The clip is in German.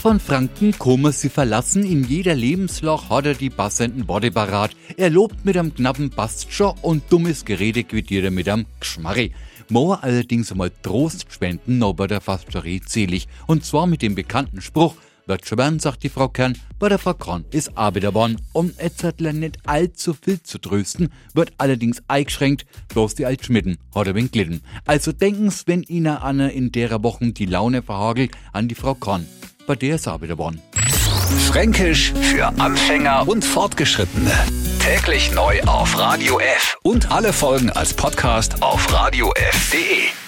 Von Franken komme sie verlassen, in jeder Lebensloch hat er die passenden Worte parat. Er lobt mit einem knappen Bastschor und dummes Gerede quittiert er mit einem Gschmarri. Mo allerdings einmal Trost spenden, noch bei der Fastorie zählig. Und zwar mit dem bekannten Spruch, wird schon werden, sagt die Frau Kern, bei der Frau Kron ist Arbeiter worden. Um Etzertler nicht allzu viel zu trösten, wird allerdings eingeschränkt, bloß die Altschmitten hat er glitten. Also denken's, wenn Ihnen Anne in derer Wochen die Laune verhagelt, an die Frau Kron bei er wieder geworden. Fränkisch für Anfänger und Fortgeschrittene. Täglich neu auf Radio F und alle Folgen als Podcast auf radiof.de.